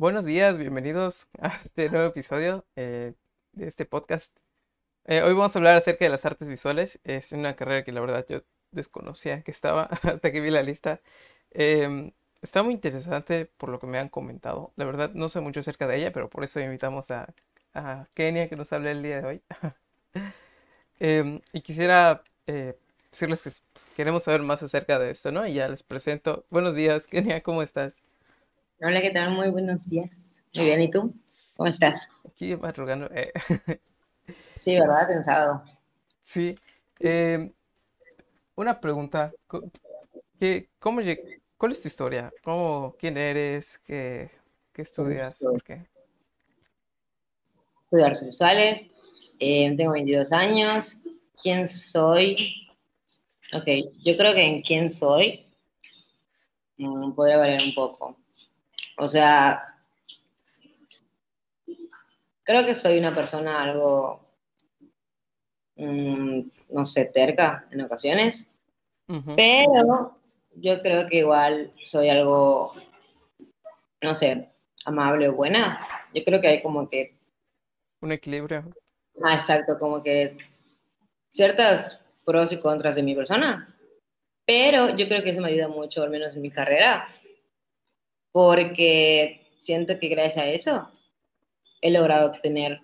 Buenos días, bienvenidos a este nuevo episodio eh, de este podcast. Eh, hoy vamos a hablar acerca de las artes visuales. Es una carrera que la verdad yo desconocía que estaba hasta que vi la lista. Em, está muy interesante por lo que me han comentado. La verdad no sé mucho acerca de ella, pero por eso invitamos a, Kenia que nos hable el día de hoy. Em, y quisiera eh, decirles que pues, queremos saber más acerca de esto, ¿no? Y ya les presento. Buenos días, Kenia, ¿cómo estás? Hola, ¿qué tal? Muy buenos días. Muy bien, ¿y tú? ¿Cómo estás? Aquí madrugando. Eh. Sí, ¿verdad? Cansado. Sí. Eh, una pregunta. ¿Qué, cómo ¿Cuál es tu historia? ¿Cómo, ¿Quién eres? ¿Qué, qué estudias? ¿Por qué? Estudio artes visuales. Eh, tengo 22 años. ¿Quién soy? Ok, yo creo que en quién soy mm, podría variar un poco. O sea, creo que soy una persona algo, mm, no sé, terca en ocasiones, pero yo creo que igual soy algo, no sé, amable o buena. Yo creo que hay como que... Un equilibrio. Ah, exacto, como que ciertas pros y contras de mi persona, pero yo creo que eso me ayuda mucho, al menos en mi carrera, porque siento que gracias a eso he logrado tener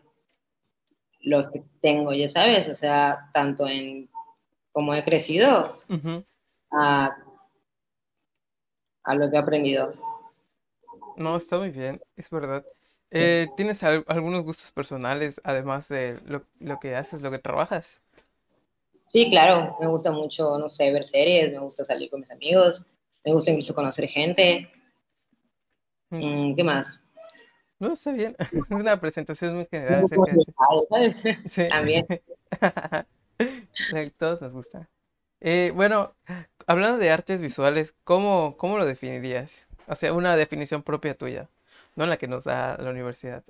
lo que tengo, ya sabes, o sea, tanto en cómo he crecido a, lo que he aprendido. No, está muy bien, es verdad. Eh, ¿Tienes algunos gustos personales, además de lo, lo, que haces, lo que trabajas? Sí, claro, me gusta mucho, no sé, ver series, me gusta salir con mis amigos, me gusta incluso conocer gente, Mm, ¿Qué más? No, está bien. Es una presentación muy general. ¿sabes? Sí. También. Todos nos gusta. Eh, bueno, hablando de artes visuales, ¿cómo, ¿cómo lo definirías? O sea, una definición propia tuya, no la que nos da la universidad.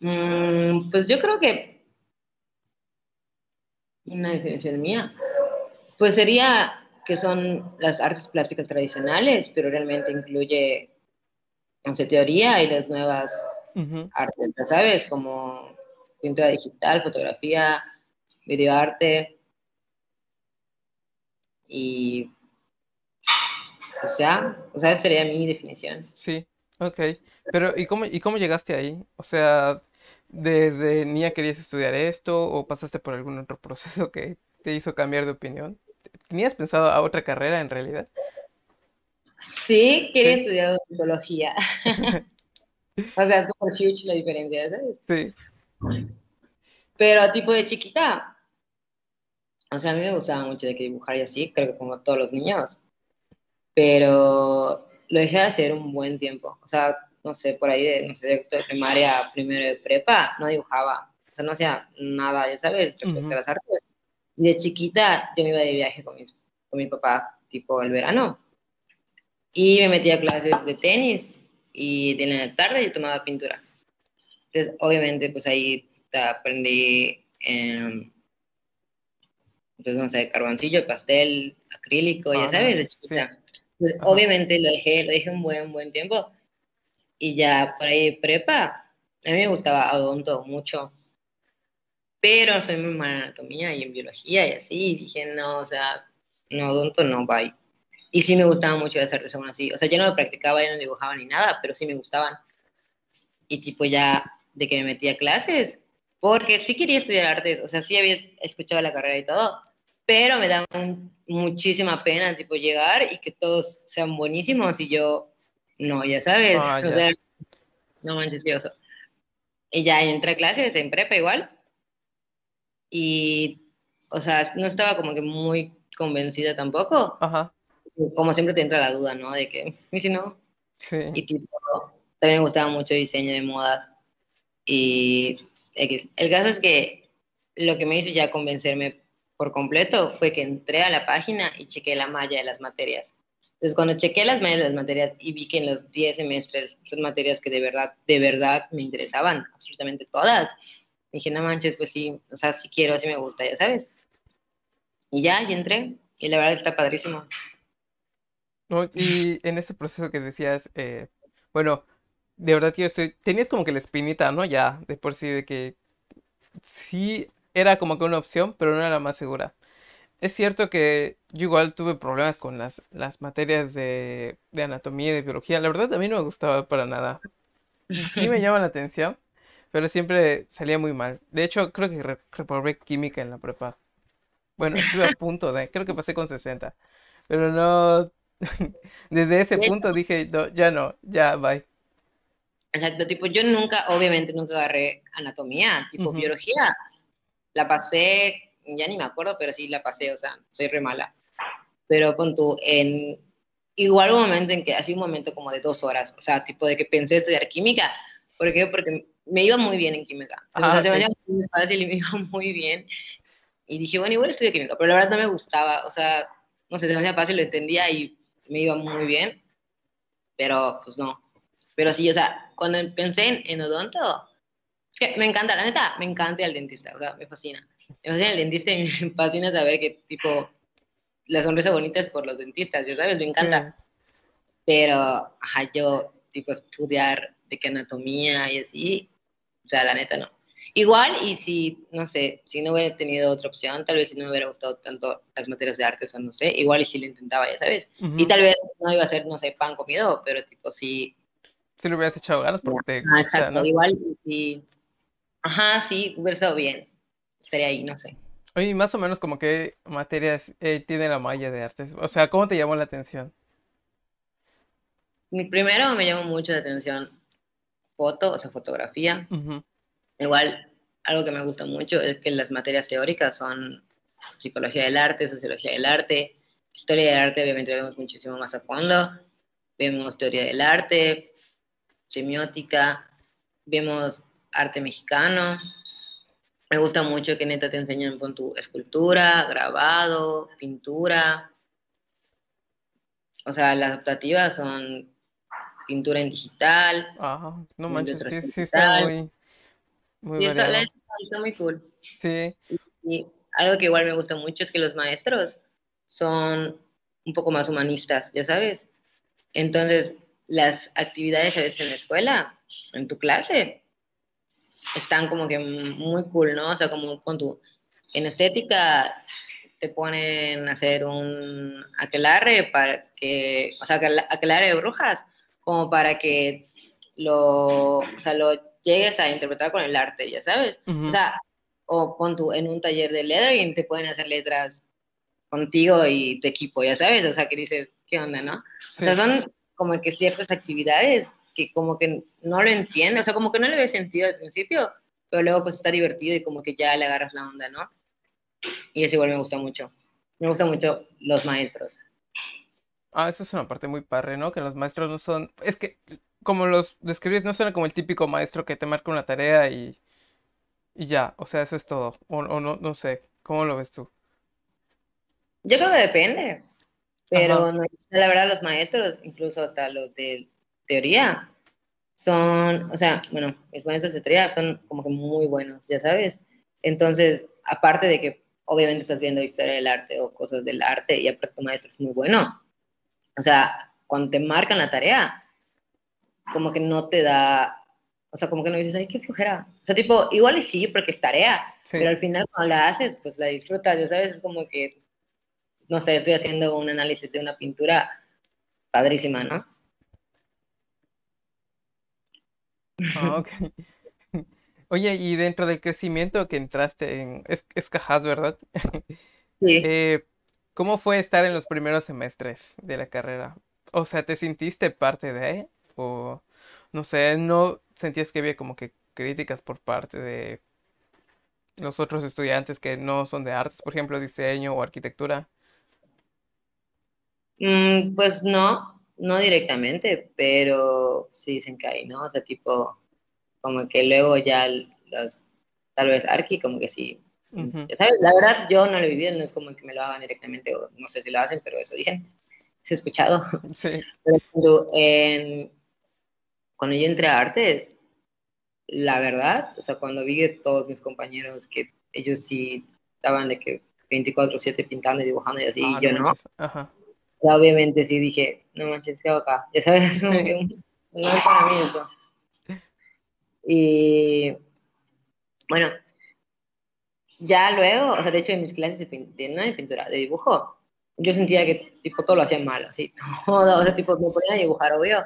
Mm, pues yo creo que una definición mía, pues sería que son las artes plásticas tradicionales, pero realmente incluye, no sé, teoría y las nuevas artes, ¿sabes? Como pintura digital, fotografía, videoarte y o sea, o sea, sería mi definición. Sí, ok. Pero, ¿y cómo, ¿y cómo llegaste ahí? O sea, ¿desde niña querías estudiar esto o pasaste por algún otro proceso que te hizo cambiar de opinión? ¿Tenías pensado a otra carrera en realidad? Sí, quería estudiar odontología. o sea, es como huge la diferencia, ¿sabes? Sí. Pero tipo de chiquita, o sea, a mí me gustaba mucho de que dibujar y así, creo que como todos los niños. Pero lo dejé de hacer un buen tiempo. O sea, no sé, por ahí de, no sé, de primaria, primero de prepa, no dibujaba. O sea, no hacía nada, ya sabes, respecto a las artes de chiquita yo me iba de viaje con, con mi papá, tipo el verano. Y me metía a clases de tenis y de la tarde yo tomaba pintura. Entonces, obviamente, pues ahí aprendí, eh, pues no sé, carboncillo, pastel, acrílico, ya ah, sabes, de chiquita. obviamente lo dejé, lo dejé un buen, buen tiempo. Y ya por ahí prepa, a mí me gustaba odonto mucho pero soy muy mala en anatomía y en biología y así, y dije, no, o sea, no, odonto no, bye. Y sí me gustaba mucho las artes aún así, o sea, yo no lo practicaba, yo no dibujaba ni nada, pero sí me gustaban. Y tipo ya de que me metí a clases, porque sí quería estudiar artes, o sea, sí había escuchado la carrera y todo, pero me daba muchísima pena, tipo, llegar y que todos sean buenísimos y yo, no, ya sabes, ah, o sea, no manches. Y ya entré a clases en prepa igual, y, o sea, no estaba como que muy convencida tampoco. Ajá. Como siempre te entra la duda, ¿no? De que, ¿y si no? Sí. Y tipo, también me gustaba mucho el diseño de modas. Y el caso es que lo que me hizo ya convencerme por completo fue que entré a la página y chequé la malla de las materias. Entonces, cuando chequé las mallas de las materias y vi que en los 10 semestres son materias que de verdad, de verdad me interesaban, absolutamente todas, dije, no manches, pues sí, o sea, sí quiero, sí me gusta, ya sabes. Y ya, y entré, y la verdad está padrísimo. No, y en ese proceso que decías, eh, bueno, de verdad que yo soy, tenías como que la espinita, ¿no? Ya, de por sí, de que sí era como que una opción, pero no era la más segura. Es cierto que yo igual tuve problemas con las, las materias de, de anatomía y de biología. La verdad, a mí no me gustaba para nada. Sí me llama la atención, pero siempre salía muy mal. De hecho, creo que re- reprobé química en la prepa. Bueno, estuve a punto de, creo que pasé con 60, pero no, desde ese punto dije, no, ya no, ya, bye. exacto, tipo, yo nunca, obviamente nunca agarré anatomía, tipo Ujú, biología, la pasé, ya ni me acuerdo, pero sí la pasé, o sea, soy re mala. Pero pon tú, en igual un momento en que, así un momento como de dos horas, o sea, tipo de que pensé estudiar química, ¿por qué? Porque me iba muy bien en química, o Ah, sea, se me fácil y me iba muy bien, y dije, bueno, igual estudio química, pero la verdad no me gustaba, o sea, no sé, se me hacía fácil, lo entendía y me iba muy bien, pero pues no. Pero sí, o sea, cuando pensé en, en odonto, que me encanta, la neta, me encanta el dentista, o sea, me fascina. Me fascina el dentista y me fascina saber que, tipo, la sonrisa bonita es por los dentistas, ya sabes, me Sí, encanta. Pero, ajá, yo, tipo, estudiar de que anatomía y así, o sea, la neta no. Igual, y si, no sé, si no hubiera tenido otra opción, tal vez si no me hubiera gustado tanto las materias de artes o no sé, igual y si lo intentaba, ya sabes. Y tal vez no iba a ser, no sé, pan comido, pero tipo sí, Sí le hubieras echado ganas porque te Ah, gusta, exacto, ¿no? igual y si, ajá, sí, hubiera estado bien, estaría ahí, no sé. Oye, más o menos como qué materias eh, tiene la malla de artes. O sea, ¿cómo te llamó la atención? Mi primero me llamó mucho la atención foto, o sea, fotografía. Ujú, Igual, algo que me gusta mucho es que las materias teóricas son psicología del arte, sociología del arte, historia del arte, obviamente vemos muchísimo más a fondo, vemos teoría del arte, semiótica, vemos arte mexicano. Me gusta mucho que neta te enseñan con tu escultura, grabado, pintura. O sea, las optativas son pintura en digital, Ah, no manches, sí, sí está muy, muy Sí, está, la- está muy cool. Sí, Y algo que igual me gusta mucho es que los maestros son un poco más humanistas, ya sabes. Entonces, las actividades a veces en la escuela, en tu clase, están como que muy cool, ¿no? O sea, como con tu, en estética te ponen a hacer un aquelarre para que, o sea, aquel- aquelarre de brujas, como para que lo, o sea, lo llegues a interpretar con el arte, ya sabes. O ujú, sea, o pon tú en un taller de lettering, te pueden hacer letras contigo y tu equipo, ya sabes, o sea, que dices, ¿qué onda, no? O sea, sí. son como que ciertas actividades que como que no lo entiendes, o sea, como que no le ves sentido al principio, pero luego pues está divertido y como que ya le agarras la onda, ¿no? Y eso igual me gusta mucho. Me gustan mucho los maestros. Ah, eso es una parte muy padre, ¿no? Que los maestros no son, es que como los describes, no suena como el típico maestro que te marca una tarea y, y ya, o sea, eso es todo. O, o no, no sé, ¿cómo lo ves tú? Yo creo que depende, pero no, la verdad los maestros, incluso hasta los de teoría, son, o sea, bueno, mis maestros de teoría son como que muy buenos, ya sabes. Entonces, aparte de que obviamente estás viendo historia del arte o cosas del arte y aparte tu maestro es muy bueno, o sea, cuando te marcan la tarea, como que no te da, o sea, como que no dices, ay, qué flojera. O sea, tipo, igual y sí, porque es tarea, pero al final cuando la haces, pues la disfrutas, ya sabes, es como que, no sé, estoy haciendo un análisis de una pintura padrísima, ¿no? Ah, ok. Oye, y dentro del crecimiento que entraste en, es, es Cajat, ¿verdad? Sí. Eh, ¿cómo fue estar en los primeros semestres de la carrera? O sea, ¿te sentiste parte de? O no sé, ¿no sentías que había como que críticas por parte de los otros estudiantes que no son de artes, por ejemplo, diseño o arquitectura? Mm, pues no, no directamente, pero sí dicen que hay, ¿no? O sea, tipo, como que luego ya los, tal vez Arki, como que sí, Ujú, ya sabes, la verdad yo no lo he vivido, no es como que me lo hagan directamente, o no sé si lo hacen, pero eso dicen, se ha escuchado. Sí. Pero cuando, en- cuando yo entré a artes, la verdad, o sea, cuando vi a todos mis compañeros que ellos sí estaban de que 24/7 pintando y dibujando y así, Ah, y yo no. Ajá. obviamente sí dije, no manches, ¿qué hago acá? Ya sabes, como que no es para mí eso. Y bueno, ya luego, o sea, de hecho en mis clases de, pintura, de pintura, de dibujo, yo sentía que tipo todo lo hacía mal, así, todo, o sea, tipo me ponía a dibujar, obvio,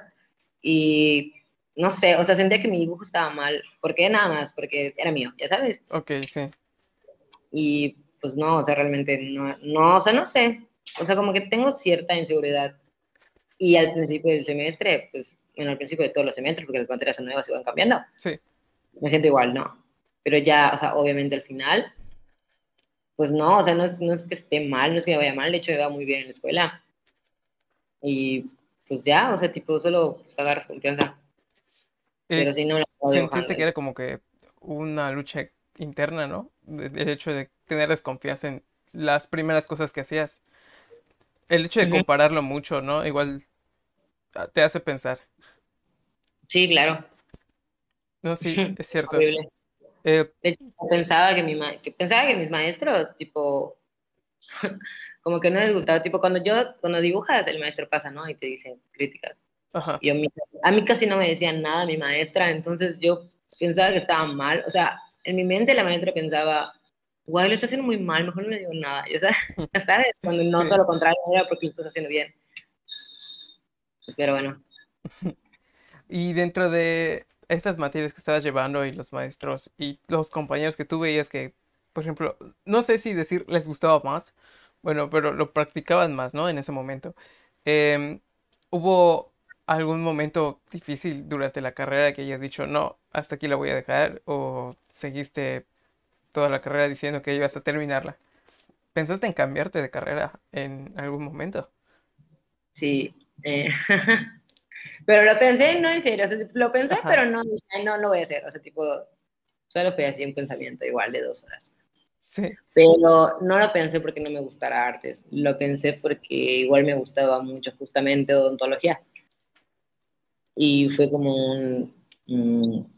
y no sé, o sea, sentía que mi dibujo estaba mal, ¿por qué nada más? Porque era mío, ya sabes. Ok, sí. Y pues no, o sea, realmente no, no, o sea, no sé, o sea, como que tengo cierta inseguridad. Y al principio del semestre, pues, bueno, al principio de todos los semestres, porque las materias son nuevas y van cambiando. Sí. Me siento igual, ¿no? Pero ya, o sea, obviamente al final, pues no, o sea, no es, no es que esté mal, no es que me vaya mal, de hecho me va muy bien en la escuela. Y pues ya, o sea, tipo, solo pues, agarras confianza. Eh, Pero si no Sentiste que era como que una lucha interna, ¿no? El hecho de tener desconfianza en las primeras cosas que hacías. El hecho de compararlo mucho, ¿no? Igual ah, te hace pensar. Sí, claro. No, sí, es cierto. Eh, pensaba que, mi que pensaba que mis maestros, tipo, como que no les gustaba, tipo, cuando yo, cuando dibujas, el maestro pasa, ¿no? Y te dice críticas. Ajá. Y a mí casi no me decían nada mi maestra, entonces yo pensaba que estaba mal, o sea, en mi mente la maestra pensaba, guay, lo estás haciendo muy mal, mejor no le digo nada, ya sabes, cuando no todo lo contrario era porque lo estás haciendo bien. Pero bueno. Y dentro de estas materias que estabas llevando y los maestros y los compañeros que tú veías que, por ejemplo, no sé si decir les gustaba más, bueno, pero lo practicaban más, ¿no? En ese momento. Em, ¿Hubo algún momento difícil durante la carrera que hayas dicho, no, hasta aquí la voy a dejar? ¿O seguiste toda la carrera diciendo que ibas a terminarla? ¿Pensaste en cambiarte de carrera en algún momento? Sí. Eh, pero lo pensé, no en serio, o sea, lo pensé, pero no, no, no voy a hacer, o sea, tipo, solo fue así un pensamiento igual de dos horas. Sí. Pero no lo pensé porque no me gustara artes, lo pensé porque igual me gustaba mucho justamente odontología y fue como un...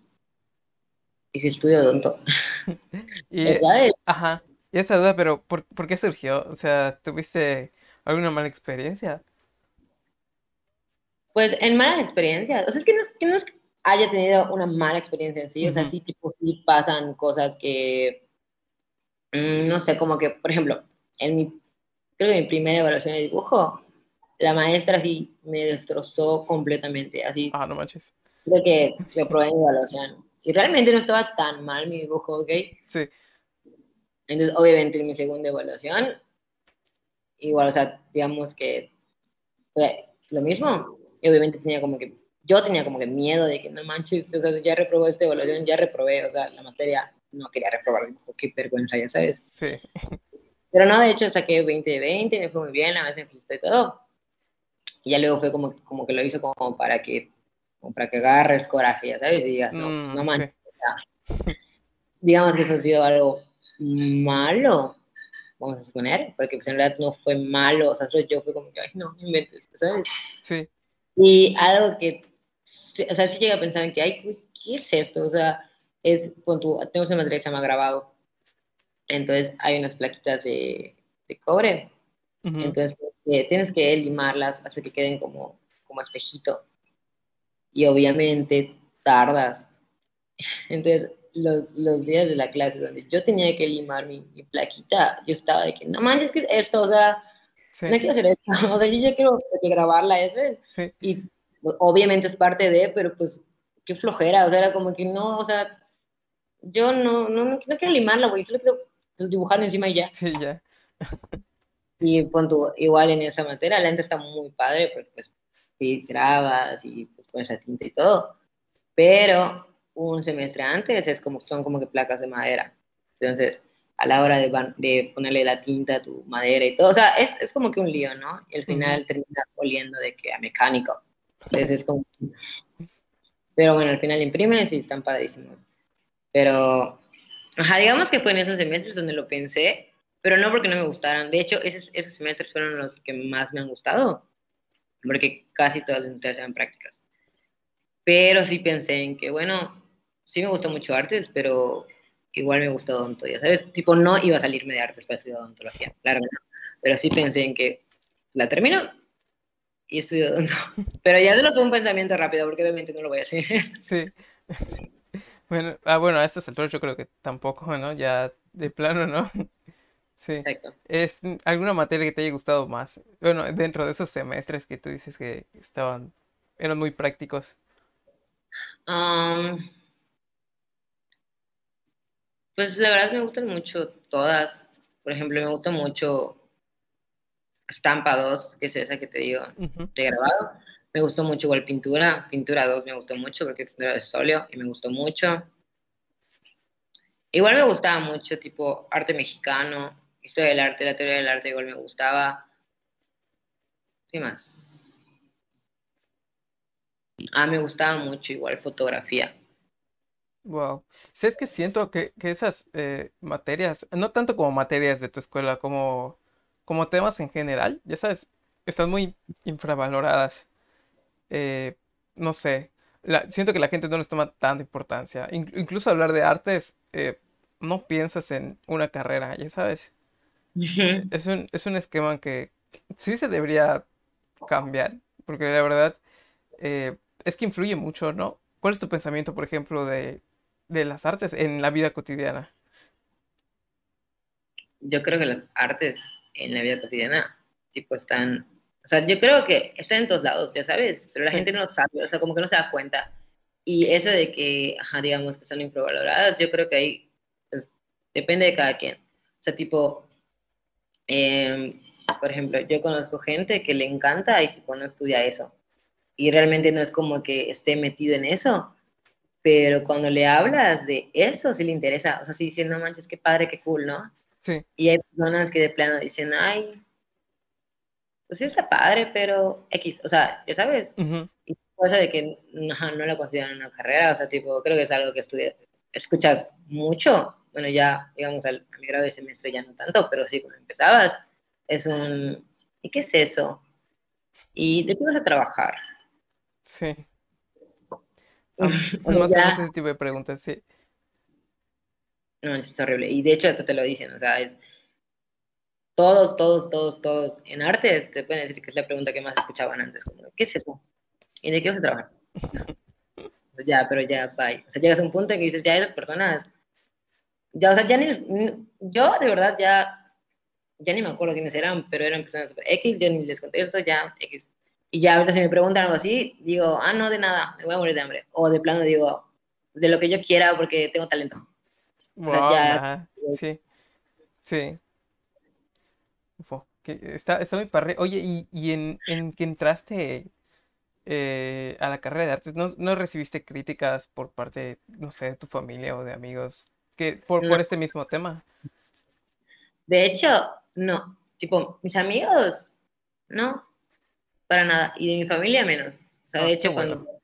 y si estudio odonto. y, Ajá. Y esa duda, pero ¿por, ¿por, qué surgió? O sea, ¿tuviste alguna mala experiencia? Pues en malas experiencias. O sea, es que no, que no es que haya tenido una mala experiencia en sí. O sea, sí, tipo, sí pasan cosas que. Mm, no sé, como que, por ejemplo, en mi. Creo que mi primera evaluación de dibujo, la maestra sí me destrozó completamente, así. Ah, no manches. Creo que yo probé mi evaluación. Y realmente no estaba tan mal mi dibujo, ¿ok? Sí. Entonces, obviamente, en mi segunda evaluación, igual, o sea, digamos que fue lo mismo. Y obviamente tenía como que, yo tenía como que miedo de que no manches, o sea, ya reprobé esta evaluación, ya reprobé, o sea, la materia no quería reprobar, qué vergüenza, ya sabes. Sí. Pero no, de hecho, saqué 20 de 20, me fue muy bien, a veces me y todo. Y ya luego fue como, como que lo hizo como para que, como para que agarres coraje, ya sabes, y digas, no, mm, no manches. digamos que eso ha sido algo malo, vamos a suponer, porque pues en realidad no fue malo, o sea, solo yo fue como que, ay, no, inventes, ¿sabes? Sí. Y algo que, o sea, sí llega a pensar en que, ay, ¿qué es esto? O sea, es, con tu, tenemos una materia que se llama grabado, entonces hay unas plaquitas de, de cobre, entonces tienes que limarlas hasta que queden como, como espejito. Y obviamente tardas. Entonces, los, los, días de la clase donde yo tenía que limar mi, plaquita, yo estaba de que, no manches, que esto, o sea, no quiero hacer esto, o sea, yo ya quiero grabarla ese. Y pues, obviamente es parte de, pero pues, qué flojera, o sea, era como que no, o sea, yo no, no, no, quiero limarla, güey, solo quiero pues, dibujar encima y ya. Sí, ya. Y pon igual en esa materia, la gente está muy padre, porque pues sí, grabas y pues pones la tinta y todo, pero un semestre antes es como, son como que placas de madera. Entonces, a la hora de, de ponerle la tinta a tu madera y todo, o sea, es, es como que un lío, ¿no? Y al final termina oliendo de que a mecánico. Entonces es como... Pero bueno, al final imprimes y están padrísimos. Pero, ajá, digamos que fue en esos semestres donde lo pensé, pero no porque no me gustaran. De hecho, esos, esos semestres fueron los que más me han gustado, porque casi todas las unidades eran prácticas. Pero sí pensé en que, bueno, sí me gustó mucho artes, pero igual me gustó odontología, ¿sabes? Tipo, no iba a salirme de artes para estudiar odontología, claro, no. Pero sí pensé en que la termino y estudio odonto. Pero ya solo fue un pensamiento rápido, porque obviamente no lo voy a hacer. Sí. Bueno, ah, bueno, a estas alturas yo creo que tampoco, ¿no? Ya de plano, ¿no? Sí. Exacto. Es, ¿alguna materia que te haya gustado más? Bueno, dentro de esos semestres que tú dices que estaban, eran muy prácticos. Um, pues la verdad me gustan mucho todas. Por ejemplo, me gusta mucho Estampa 2, que es esa que te digo, Ujú. de grabado. Me gustó mucho igual pintura. Pintura 2 me gustó mucho porque pintura de sóleo y me gustó mucho. Igual me gustaba mucho, tipo, arte mexicano, historia del arte, la teoría del arte igual me gustaba. ¿Qué más? Ah, me gustaba mucho igual fotografía. Wow. Sí, es que siento que, que esas eh, materias, no tanto como materias de tu escuela, como, como temas en general, ya sabes, están muy infravaloradas. Eh, no sé, la- siento que la gente no les toma tanta importancia. In- incluso hablar de artes, eh, no piensas en una carrera, ya sabes. Es un, es un esquema que sí se debería cambiar, porque la verdad es que influye mucho, ¿no? ¿Cuál es tu pensamiento, por ejemplo, de, de las artes en la vida cotidiana? Yo creo que las artes en la vida cotidiana, tipo, están, o sea, yo creo que están en todos lados, ya sabes, pero la gente no lo sabe, o sea, como que no se da cuenta. Y eso de que, ajá, digamos que son infravaloradas, yo creo que ahí, pues, depende de cada quien. O sea, tipo, eh, por ejemplo, yo conozco gente que le encanta y tipo no estudia eso. Y realmente no es como que esté metido en eso, pero cuando le hablas de eso, sí le interesa. O sea, sí dicen, no manches, qué padre, qué cool, ¿no? Sí. Y hay personas que de plano dicen, ay, pues sí está padre, pero X, o sea, ya sabes. Ujú. Y cosa de que no, no lo consideran una carrera, o sea, tipo, creo que es algo que estudias, escuchas mucho. Bueno, ya, digamos, al, a mi grado de semestre ya no tanto, pero sí, cuando empezabas, es un, ¿y qué es eso? ¿Y de qué vas a trabajar? Sí. Am- O sea, más o menos ya, ese tipo de preguntas, sí. no, es horrible. Y de hecho, esto te lo dicen, o sea, es todos, todos, todos, todos en arte te pueden decir que es la pregunta que más escuchaban antes, como, ¿qué es eso? ¿Y de qué vas a trabajar? Ya, pero ya, bye. O sea, llegas a un punto en que dices, ya esas personas, ya, o sea, ya ni- yo de verdad ya, ya ni me acuerdo quiénes eran, pero eran personas super X, yo ni les contesto, ya, X. Y ya ahorita si me preguntan algo así, digo, ah, no, de nada, me voy a morir de hambre. O de plano digo, de lo que yo quiera porque tengo talento. O sea, Wow, ya, ajá. Sí, sí. Que está, está muy padre. Oye, y, y en, en que entraste eh, a la carrera de artes, ¿no, no recibiste críticas por parte, no sé, de tu familia o de amigos que por, no. por este mismo tema? De hecho, no. Tipo, mis amigos, no, para nada. Y de mi familia menos. O sea, Ah, de qué hecho, bueno. cuando,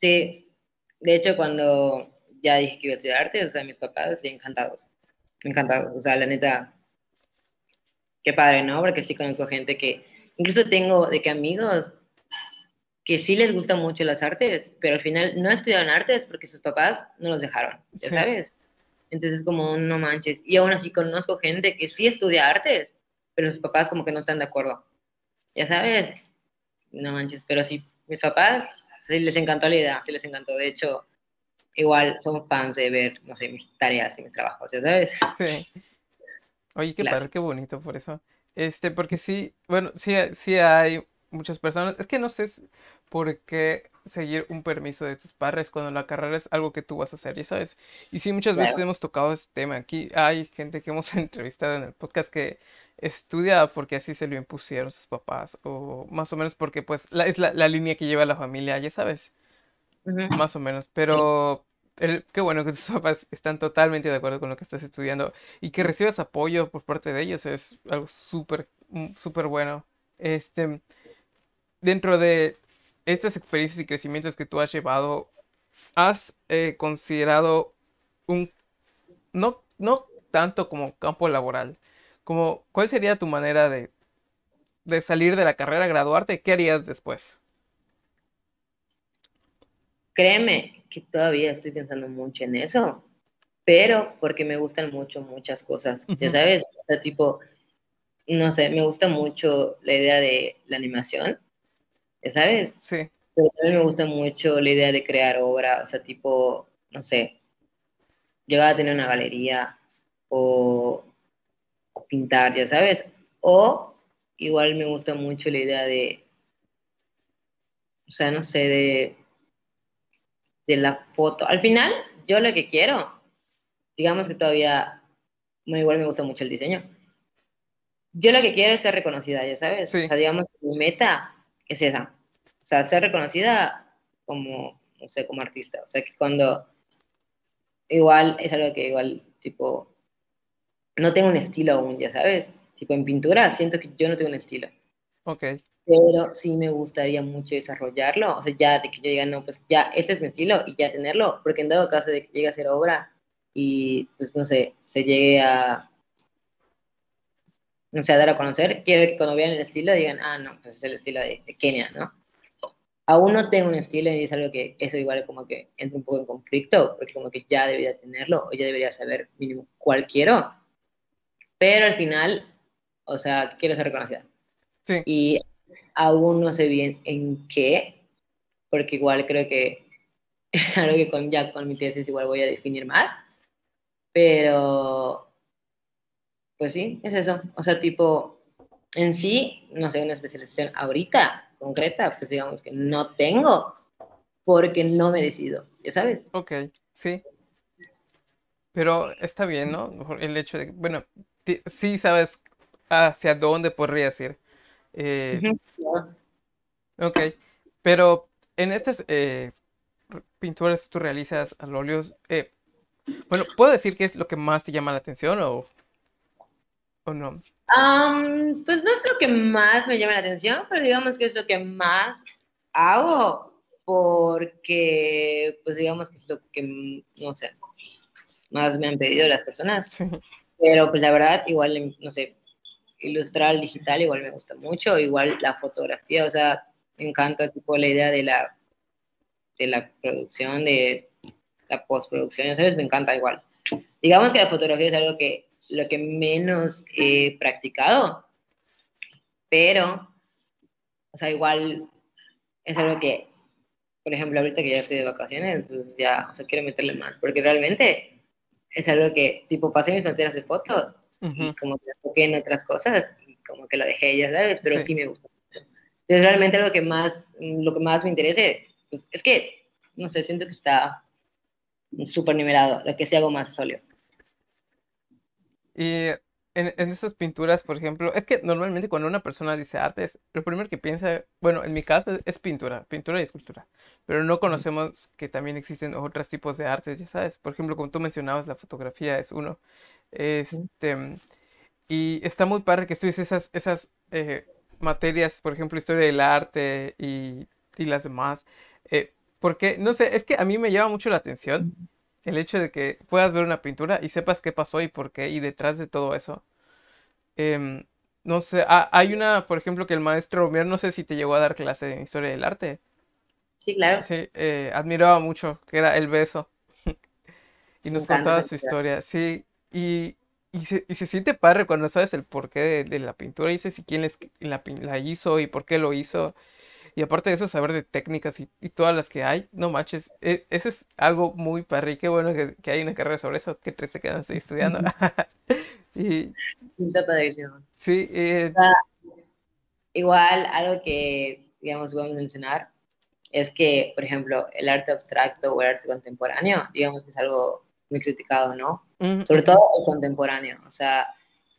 sí, de hecho, cuando ya dije que iba a estudiar arte, o sea, mis papás, sí, encantados. Encantados. O sea, la neta, qué padre, ¿no? Porque sí conozco gente que, incluso tengo de que amigos que sí les gustan mucho las artes, pero al final no estudiaron artes porque sus papás no los dejaron, ya Sí. sabes. Entonces, como, no manches. Y aún así conozco gente que sí estudia artes, pero sus papás como que no están de acuerdo. Ya sabes, no manches. Pero sí, mis papás sí les encantó la idea, sí les encantó. De hecho, igual somos fans de ver, no sé, mis tareas y mis trabajos, ya sabes. Sí. Oye, qué padre, qué bonito por eso. Este, porque sí, bueno, sí, sí hay muchas personas. Es que no sé por qué seguir un permiso de tus padres cuando la carrera es algo que tú vas a hacer, ya sabes. Y sí, muchas veces Claro. hemos tocado este tema. Aquí hay gente que hemos entrevistado en el podcast que estudia porque así se lo impusieron sus papás, o más o menos porque pues la, es la, la línea que lleva la familia, ya sabes. Más o menos, pero el, qué bueno que tus papás están totalmente de acuerdo con lo que estás estudiando y que recibas apoyo por parte de ellos es algo súper, mm, súper bueno. Este, dentro de estas experiencias y crecimientos que tú has llevado, ¿has eh, considerado un, no, no tanto como campo laboral, como cuál sería tu manera de, de salir de la carrera, graduarte? ¿Qué harías después? Créeme que todavía estoy pensando mucho en eso, pero porque me gustan mucho muchas cosas, ya sabes, o sea, tipo, no sé, me gusta mucho la idea de la animación, ¿ya sabes? Sí. Pero también me gusta mucho la idea de crear obra, o sea, tipo, no sé, llegar a tener una galería o, o pintar, ya sabes. O igual me gusta mucho la idea de, o sea, no sé, de, de la foto. Al final, yo lo que quiero, digamos que todavía, igual me gusta mucho el diseño. Yo lo que quiero es ser reconocida, ya sabes. Sí. O sea, digamos mi meta es esa. O sea, ser reconocida como, no sé, como artista. O sea, que cuando, igual, es algo que igual, tipo, no tengo un estilo aún, ya sabes. Tipo, en pintura siento que yo no tengo un estilo. Ok. Pero sí me gustaría mucho desarrollarlo. O sea, ya de que yo diga, no, pues ya, este es mi estilo y ya tenerlo. Porque en dado caso de que llegue a ser obra y, pues, no sé, se llegue a, no sé, dar a conocer, quiero que cuando vean el estilo digan, ah, no, pues es el estilo de, de Kenia, ¿no? Aún no tengo un estilo y es algo que eso igual como que entra un poco en conflicto, porque como que ya debería tenerlo o ya debería saber mínimo cuál quiero. Pero al final, o sea, quiero ser reconocida. Sí. Y aún no sé bien en qué, porque igual creo que es algo que con, ya con mi tesis igual voy a definir más. Pero, pues sí, es eso. O sea, tipo, en sí, no sé, una especialización ahorita, concreta, pues digamos que no tengo, porque no me decido, ya sabes. Ok, sí. Pero está bien, ¿no? El hecho de que, bueno, sí sabes hacia dónde podrías ir. Eh, ok. Pero en estas eh, pinturas tú realizas al óleo, eh, bueno, ¿puedo decir qué es lo que más te llama la atención o, o no? Pues no es lo que más me llama la atención, pero digamos que es lo que más hago, porque, pues digamos que es lo que, no sé, más me han pedido las personas. Sí. Pero pues la verdad, igual, no sé, ilustrar al digital igual me gusta mucho, igual la fotografía, o sea, me encanta tipo la idea de la, de la producción, de la postproducción, ¿sabes? Me encanta igual. Digamos que la fotografía es algo que lo que menos he practicado, pero, o sea, igual es algo que, por ejemplo, ahorita que ya estoy de vacaciones, pues ya, o sea, quiero meterle más, porque realmente es algo que, tipo, pasé mis fronteras de fotos y Ujú, como que me enfoqué en otras cosas y como que lo dejé, ya sabes, pero Sí. sí, me gusta. Entonces, realmente lo que más, lo que más me interese, pues, es que, no sé, siento que está súper nivelado, lo que sí hago más sólido. Y en, en esas pinturas, por ejemplo, es que normalmente cuando una persona dice artes, lo primero que piensa, bueno, en mi caso es, es pintura, pintura y escultura, pero no conocemos que también existen otros tipos de artes, ya sabes. Por ejemplo, como tú mencionabas, la fotografía es uno. Este, y está muy padre que estudies esas, esas eh, materias, por ejemplo, historia del arte y, y las demás. eh, porque, no sé, es que a mí me llama mucho la atención el hecho de que puedas ver una pintura y sepas qué pasó y por qué y detrás de todo eso. Em, no sé, ha- hay una, por ejemplo, que el maestro Mier, no sé si te llegó a dar clase de historia del arte. Sí, claro, Sí, eh, admiraba mucho, que era El Beso. Y nos contaba su historia, sí. Y, y, se, y se siente padre cuando sabes el porqué de, de la pintura y dices si quién les- la, la hizo y por qué lo hizo. Y aparte de eso, saber de técnicas y, y todas las que hay, no manches, e- eso es algo muy padre y qué bueno que, que hay una carrera sobre eso, qué triste que no estoy estudiando. Y Está padrísimo. sí, eh, Ah, Igual, algo que, digamos, vamos a mencionar es que, por ejemplo, el arte abstracto o el arte contemporáneo, digamos que es algo muy criticado, ¿no? Sobre todo el contemporáneo. O sea,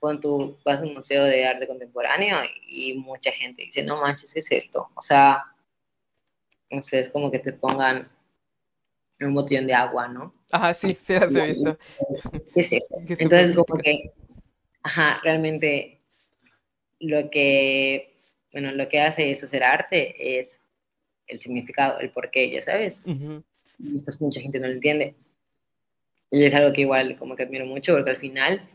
cuando tú vas a un museo de arte contemporáneo y mucha gente dice, no manches, ¿qué es esto? O sea, no sé, es como que te pongan un botellón de agua, ¿no? Ajá, sí, sí las he visto. ¿Qué es eso? Súper Entonces, como que, ajá, realmente lo que, bueno, lo que hace eso ser arte es el significado, el porqué, ya sabes. Ujú, Y pues mucha gente no lo entiende. Y es algo que igual como que admiro mucho porque al final,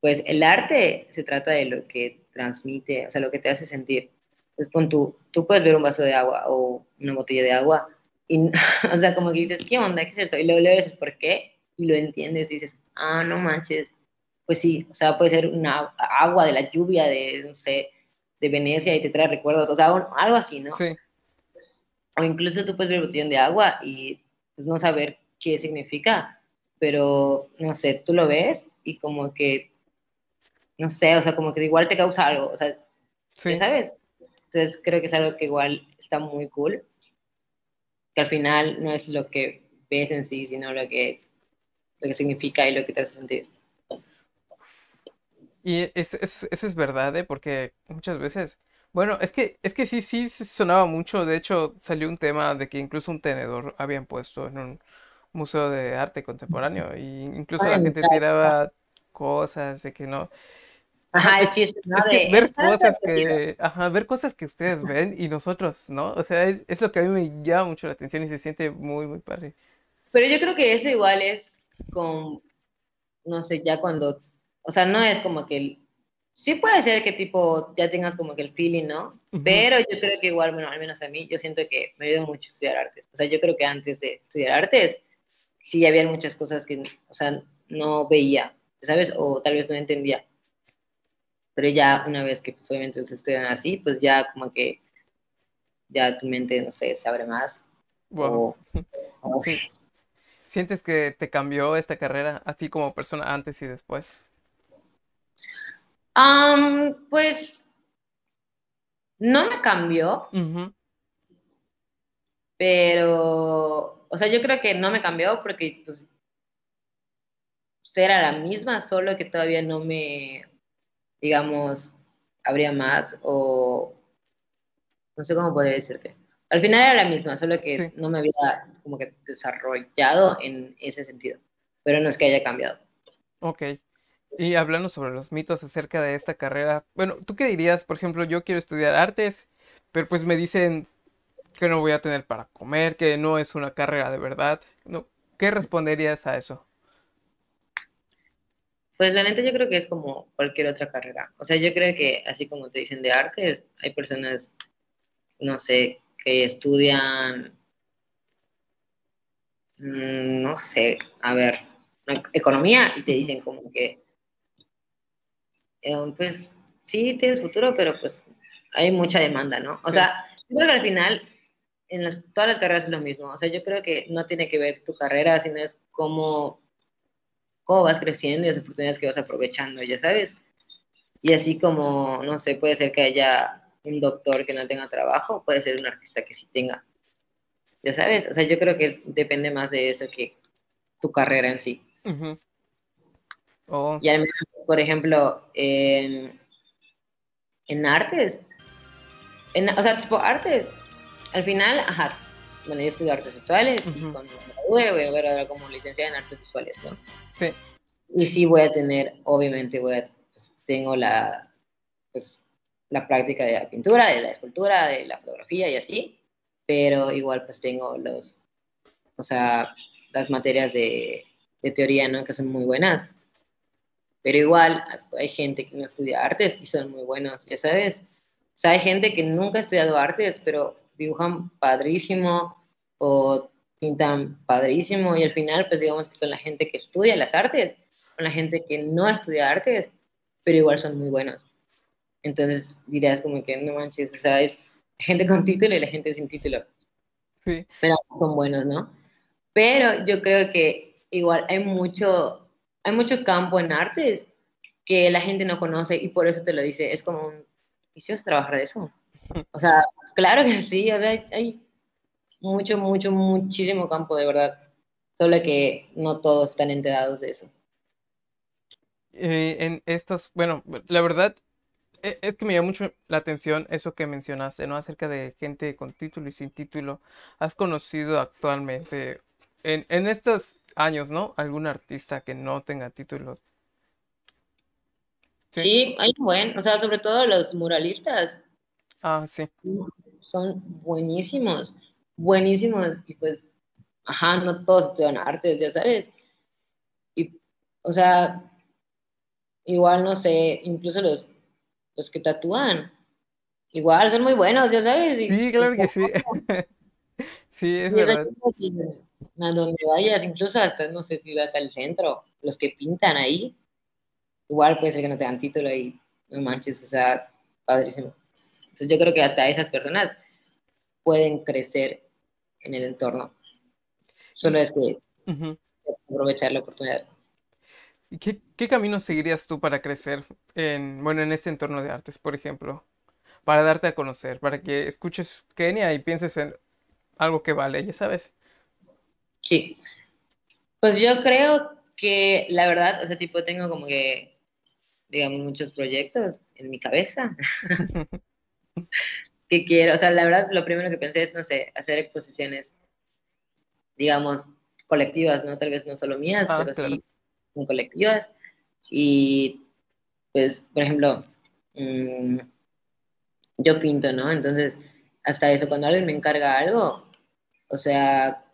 pues el arte se trata de lo que transmite, o sea, lo que te hace sentir. Pues pon tú, tú puedes ver un vaso de agua o una botella de agua y, o sea, como que dices, ¿qué onda? ¿Qué es esto? Y luego le ves por qué y lo entiendes y dices, ah, no manches. Pues sí, o sea, puede ser una agua de la lluvia, de, no sé, de Venecia y te trae recuerdos, o sea, un- algo así, ¿no? Sí, O incluso tú puedes ver el botellón de agua y pues no saber qué significa, pero no sé, tú lo ves y como que, no sé, o sea, como que igual te causa algo, o sea, sí. sabes. Entonces creo que es algo que igual está muy cool, que al final no es lo que ves en sí, sino lo que, lo que significa y lo que te hace sentir. Y es- es- eso es verdad, ¿eh? Porque muchas veces, bueno, es que, es que sí, sí, sonaba mucho. De hecho, salió un tema de que incluso un tenedor habían puesto en un museo de arte contemporáneo. Y incluso la gente tiraba cosas de que no. Ajá, el chiste, ¿no? es que ver cosas que, ajá, ver cosas que ustedes ven y nosotros, ¿no? O sea, es, es lo que a mí me llama mucho la atención y se siente muy, muy padre. Pero yo creo que eso igual es con, no sé, ya cuando, o sea, no es como que, el- sí puede ser que tipo ya tengas como que el feeling, ¿no? Pero yo creo que igual, bueno, al menos a mí, yo siento que me ayudó mucho estudiar artes. O sea, yo creo que antes de estudiar artes, sí había muchas cosas que, o sea, no veía, ¿sabes? O tal vez no entendía. Pero ya una vez que pues, obviamente se estudian así, pues ya como que ya tu mente, no sé, se abre más. Wow. O, o- Sí. ¿Sientes que te cambió esta carrera a ti como persona antes y después? Pues no me cambió, pero, o sea, yo creo que no me cambió porque pues era la misma, solo que todavía no me, digamos, habría más o no sé cómo podría decirte. Al final era la misma, solo que Sí. no me había como que desarrollado en ese sentido, pero no es que haya cambiado. Ok. Y hablando sobre los mitos acerca de esta carrera, bueno, ¿tú qué dirías? Por ejemplo, yo quiero estudiar artes, pero pues me dicen que no voy a tener para comer, que no es una carrera de verdad. No, ¿qué responderías a eso? Pues la neta yo creo que es como cualquier otra carrera. O sea, yo creo que así como te dicen de artes, hay personas, no sé, que estudian, mm, no sé, a ver, economía y te dicen como que, eh, pues sí, tienes futuro, pero pues hay mucha demanda, ¿no? O Sí. sea, yo creo que al final en las- todas las carreras es lo mismo. O sea, yo creo que no tiene que ver tu carrera, sino es cómo, cómo vas creciendo y las oportunidades que vas aprovechando, ya sabes. Y así como, no sé, puede ser que haya un doctor que no tenga trabajo, puede ser un artista que sí tenga, ya sabes. O sea, yo creo que es- depende más de eso que tu carrera en sí. Ujú. Oh, Y al menos, por ejemplo, en, en artes, en, o sea, tipo artes, al final, ajá, bueno, yo estudio artes visuales y ujú, cuando me voy a ver ahora como licenciada en artes visuales, ¿no? Sí. Y sí voy a tener, obviamente voy a, pues, tengo la, pues, la práctica de la pintura, de la escultura, de la fotografía y así, pero igual pues tengo los, o sea, las materias de, de teoría, ¿no? Que son muy buenas. Pero igual hay gente que no estudia artes y son muy buenos, ya sabes. O sea, hay gente que nunca ha estudiado artes, pero dibujan padrísimo o pintan padrísimo y al final, pues digamos que son la gente que estudia las artes, con la gente que no estudia artes, pero igual son muy buenos. Entonces dirías como que no manches, o sea, es gente con título y la gente sin título, Sí. pero son buenos, ¿no? Pero yo creo que igual hay mucho, hay mucho campo en artes que la gente no conoce y por eso te lo dice, es como un, ¿y si vas a trabajar de eso? O sea, claro que sí, o sea, hay mucho, mucho, muchísimo campo de verdad, solo que no todos están enterados de eso. Eh, en estos, bueno, la verdad e- es que me llama mucho la atención eso que mencionaste, ¿no? Acerca de gente con título y sin título. ¿Has conocido actualmente, en, en estos años, ¿no? ¿Algún artista que no tenga títulos? Sí. Sí, hay un buen, o sea, sobre todo los muralistas Ah, sí. son buenísimos, buenísimos, y pues, ajá, no todos estudian artes, ya sabes, y, o sea, igual, no sé, incluso los, los que tatúan, igual, son muy buenos, ya sabes, y, Sí, y claro que sí. Sí, es verdad. a donde vayas, incluso hasta, no sé si vas al centro, los que pintan ahí, igual puede ser que no tengan título y no manches, o sea, padrísimo. Entonces yo creo que hasta esas personas pueden crecer en el entorno. Solo es que Ujú. aprovechar la oportunidad. ¿Y qué, qué camino seguirías tú para crecer en, bueno, en este entorno de artes, por ejemplo? Para darte a conocer, para que escuches Kenia y pienses en algo que vale, ya sabes. Sí. Pues yo creo que la verdad, o sea, tipo, tengo como que, digamos, muchos proyectos en mi cabeza que quiero, o sea, la verdad, lo primero que pensé es, no sé, hacer exposiciones, digamos, colectivas, ¿no? Tal vez no solo mías, Ah, pero claro. sí colectivas. Y, pues, por ejemplo, mm, yo pinto, ¿no? Entonces, hasta eso, cuando alguien me encarga algo, o sea,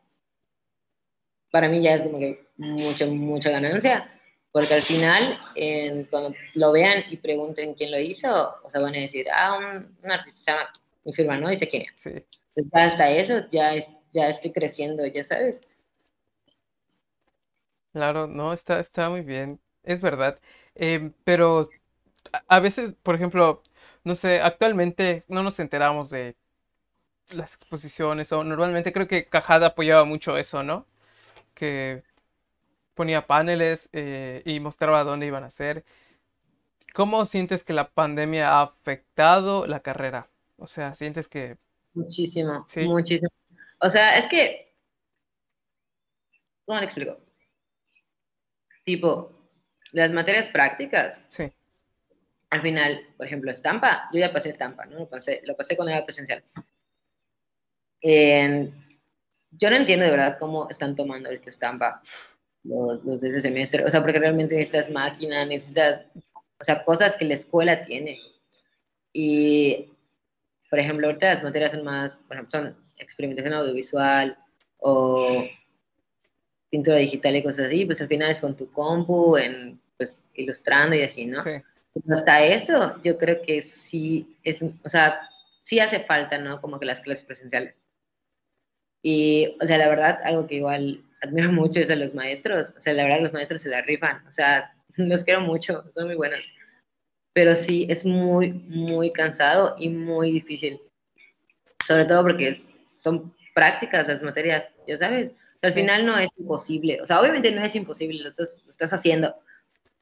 para mí ya es como que mucha, mucha ganancia, porque al final, cuando lo vean y pregunten quién lo hizo, o sea, van a decir, ah, un, un artista se llama, mi firma, ¿no? Dice quién. Sí, Pues ya hasta eso, ya, es, ya estoy creciendo, ya sabes. claro, no, está, está muy bien, es verdad. Em, pero a, a veces, por ejemplo, no sé, actualmente no nos enteramos de las exposiciones o normalmente creo que Cajada apoyaba mucho eso, ¿no? Que ponía paneles eh, y mostraba dónde iban a ser. ¿Cómo sientes que la pandemia ha afectado la carrera? O sea, sientes que Muchísimo, sí, muchísimo. O sea, es que, ¿cómo le explico? Tipo, las materias prácticas, sí, al final, por ejemplo, estampa, yo ya pasé estampa, ¿no? Lo pasé, lo pasé cuando era presencial. En- yo no entiendo de verdad cómo están tomando ahorita estampa los, los de ese semestre. O sea, porque realmente necesitas máquina, necesitas, o sea, cosas que la escuela tiene. Y, por ejemplo, ahorita las materias son más, por ejemplo, son experimentación audiovisual o pintura digital y cosas así, pues al final es con tu compu, en, pues ilustrando y así, ¿no? sí, Pero hasta eso, yo creo que sí es, o sea, sí hace falta, ¿no? Como que las clases presenciales. Y, o sea, la verdad, algo que igual admiro mucho es a los maestros. O sea, la verdad, los maestros se la rifan. O sea, los quiero mucho, son muy buenos. Pero sí, es muy, muy cansado y muy difícil. Sobre todo porque son prácticas las materias, ya sabes. O sea, al final no es imposible. O sea, obviamente no es imposible, lo estás, lo estás haciendo.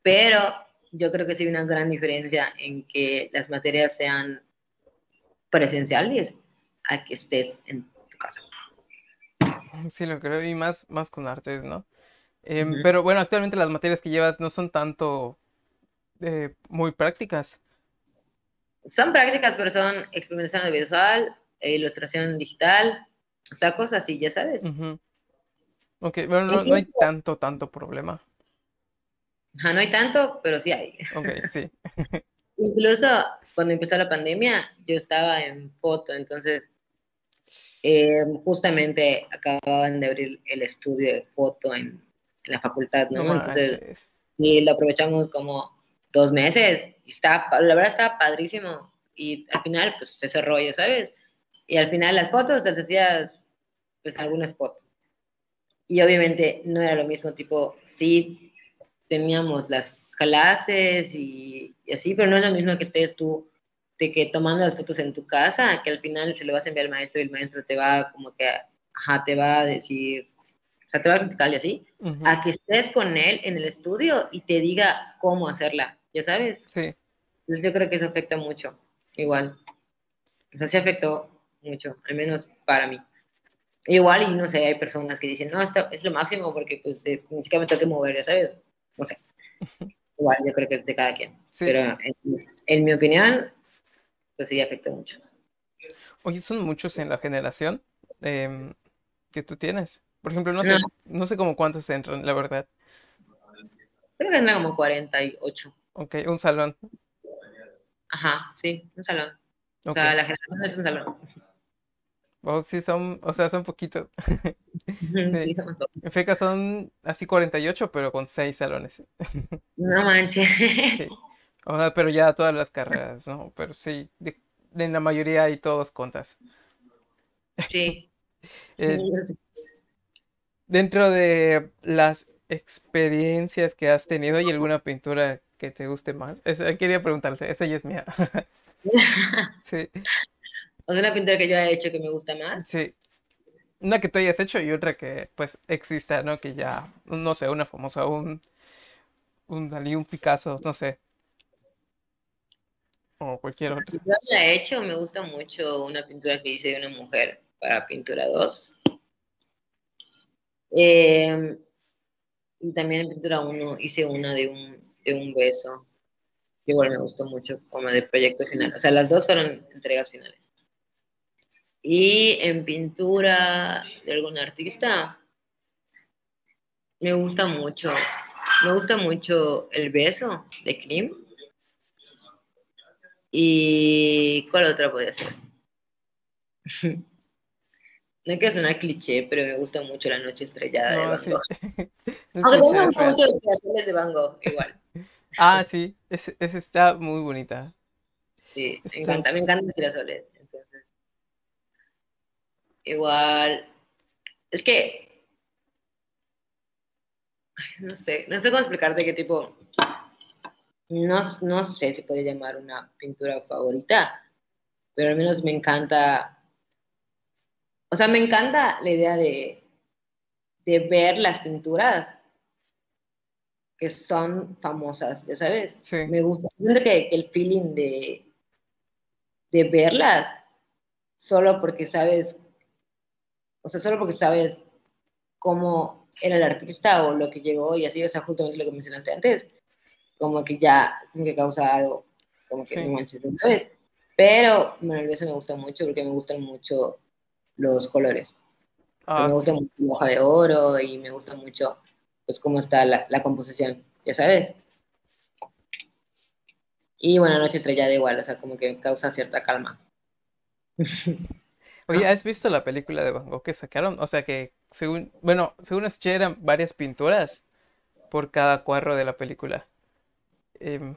Pero yo creo que sí hay una gran diferencia en que las materias sean presenciales a que estés en tu casa. Sí, lo creo, y más, más con artes, ¿no? Em, pero bueno, actualmente las materias que llevas no son tanto eh, muy prácticas. Son prácticas, pero son experimentación audiovisual, e ilustración digital, o sea, cosas así, ya sabes. Ujú. Ok, bueno, no, no hay tanto, tanto problema. ajá, no hay tanto, pero sí hay. Ok, sí, Incluso cuando empezó la pandemia, yo estaba en foto, entonces eh, justamente acababan de abrir el estudio de foto en, en la facultad, no ¿no? Entonces, y lo aprovechamos como dos meses, y está, la verdad estaba padrísimo, y al final, pues, se cerró, ya sabes, y al final las fotos las hacías, pues, algún spot, y obviamente no era lo mismo, tipo, sí teníamos las clases y, y así, pero no es lo mismo que estés tú de que tomando las fotos en tu casa, que al final se lo vas a enviar al maestro y el maestro te va como que, ajá, te va a decir, o sea, te va a criticar y así, Ujú, a que estés con él en el estudio y te diga cómo hacerla, ya sabes. Sí, Entonces yo creo que eso afecta mucho, igual. O sea, sí afectó mucho, al menos para mí. Igual, y no sé, hay personas que dicen, no, esto es lo máximo porque pues de, ni siquiera me tengo que mover, ya sabes. No sé, igual yo creo que es de cada quien. sí. Pero en, en mi opinión, pues sí afectó mucho. Oye, son muchos en la generación em, que tú tienes. Por ejemplo, no sé, no sé como cuántos entran, la verdad. creo que anda como 48. Ok, un salón. Ajá, sí, un salón. O Ok. sea, la generación es un salón. Oh, sí, son, o sea, son poquitos. Sí, Sí. En FECA son así 48, pero con 6 salones. No manches. Sí. O sea, pero ya todas las carreras, ¿no? Pero sí, de, de la mayoría hay todos contas. Sí. Eh, dentro de las experiencias que has tenido, ¿hay alguna pintura que te guste más? Esa- quería preguntarle, esa ya es mía. Sí, O sea, una pintura que yo he hecho que me gusta más. sí. Una que tú hayas hecho y otra que pues exista, ¿no? Que ya, no sé, una famosa, un, un Dalí, un Picasso, no sé, o cualquier otra. Yo la he hecho, me gusta mucho una pintura que hice de una mujer para Pintura 2. Eh, y también en Pintura 1 hice una de un, de un beso, que igual me gustó mucho, como de proyecto final. O sea, las dos fueron entregas finales. Y en pintura de algún artista, me gusta mucho, me gusta mucho El beso de Klim. ¿Y cuál otra podría ser? No quiero sonar cliché, pero me gusta mucho La noche estrellada de Van sí. Gogh. No Aunque me gustan mucho los de Van Gogh, igual. Ah, sí, esa está muy bonita. Sí, me encanta, me encantan los girasoles. Entonces, igual, es que, ay, no sé, no sé cómo explicarte qué tipo, no, no sé si podría llamar una pintura favorita, pero al menos me encanta, o sea, me encanta la idea de, de ver las pinturas que son famosas, ya sabes. Sí, Me gusta, siento que, que el feeling de, de verlas, solo porque sabes, o sea, solo porque sabes cómo era el artista o lo que llegó y así, o sea, justamente lo que mencionaste antes, como que ya, como que causa algo, como que Sí. no manches de una vez. Pero, bueno, el beso me gusta mucho porque me gustan mucho los colores. Ah, me gusta mucho la hoja de oro y me gusta mucho, pues, cómo está la, la composición, ya sabes. Y bueno, Noche Estrellada igual, o sea, como que causa cierta calma. Oye, ¿has visto la película de Van Gogh que sacaron? O sea que, según, bueno, según escuché eran varias pinturas por cada cuadro de la película. Em,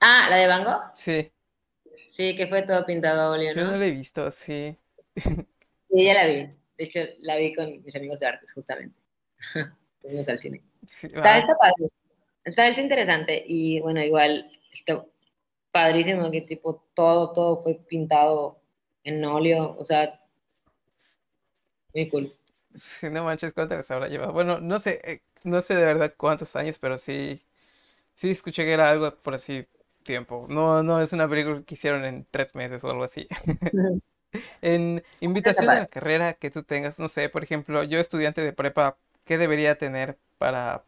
Ah, la de Van Gogh. sí, Sí, que fue todo pintado a óleo, yo ¿no? la he visto, sí. Sí, ya la vi. De hecho, la vi con mis amigos de artes, justamente. Fuimos al cine. sí, Está, está padre. Está, está interesante. Y bueno, igual, está padrísimo que tipo todo, todo fue pintado en óleo. O sea, muy cool. sí, no manches, ¿cuántas habrá llevado? Bueno, no sé, eh, no sé de verdad cuántos años, pero sí, sí escuché que era algo por así tiempo. No, no es una película que hicieron en tres meses o algo así. En invitación a la carrera que tú tengas, no sé, por ejemplo, yo estudiante de prepa, ¿qué debería tener para,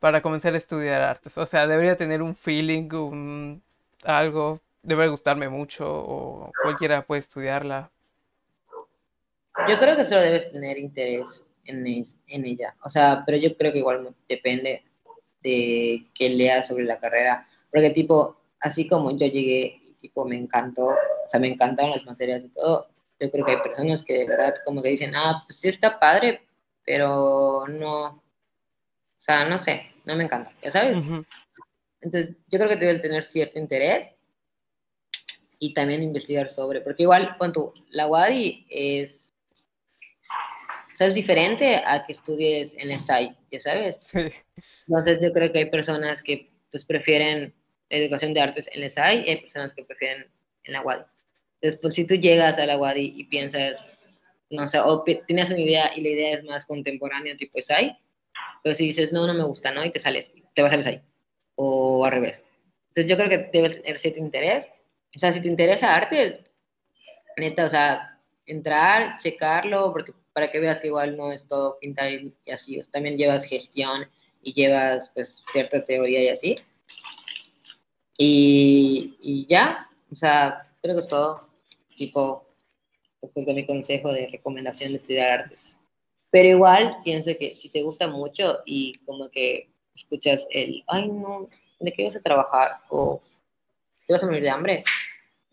para comenzar a estudiar artes? O sea, debería tener un feeling, un algo, debe gustarme mucho o cualquiera puede estudiarla. Yo creo que solo debes tener interés en, es- en ella. O sea, pero yo creo que igual depende de qué leas sobre la carrera. Porque tipo, así como yo llegué y tipo me encantó, o sea, me encantaron las materias y todo, yo creo que hay personas que de verdad como que dicen, ah, pues sí está padre, pero no, o sea, no sé, no me encanta, ya sabes. Ujú, Entonces, yo creo que debes tener cierto interés y también investigar sobre, porque igual, tú, la WADI es, o sea, es diferente a que estudies en la SAI, ya sabes. Sí, Entonces, yo creo que hay personas que pues prefieren educación de artes en la SAI y hay personas que prefieren en la WADI. Entonces, pues si tú llegas a la WADI y piensas, no sé, o tienes una idea y la idea es más contemporánea, tipo SAI, pero si dices, no, no me gusta, ¿no? Y te sales, te vas al SAI, o al revés. Entonces, yo creo que debes tener cierto interés. O sea, si te interesa artes, neta, o sea, entrar, checarlo, porque para que veas que igual no es todo pintar y, así, o también llevas gestión y llevas pues cierta teoría y así. Y, y ya, o sea, creo que es todo, tipo, respecto a mi consejo de recomendación de estudiar artes. Pero igual pienso que si te gusta mucho y como que escuchas el, ay no, ¿de qué vas a trabajar? O te vas a morir de hambre.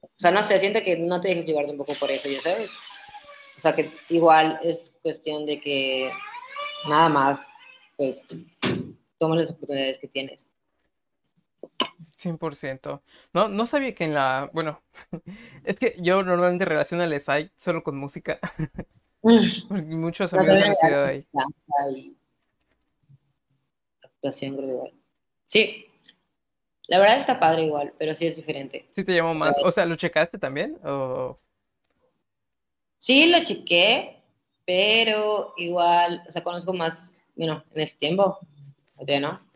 O sea, no sé, siento que no te dejes llevar un poco por eso, ya sabes. O sea, que igual es cuestión de que nada más, pues, toma las oportunidades que tienes. 100%. No, no sabía que en la, bueno, es que yo normalmente relaciono el SAI solo con música, porque muchos No, amigos han arte, ahí. y actuación, creo que igual. Sí, La verdad está padre igual, pero sí es diferente. Sí te llamó más. O sea, ¿lo checaste también? ¿O... Sí, lo chequé, pero igual, o sea, conozco más, bueno, en ese tiempo, ya no,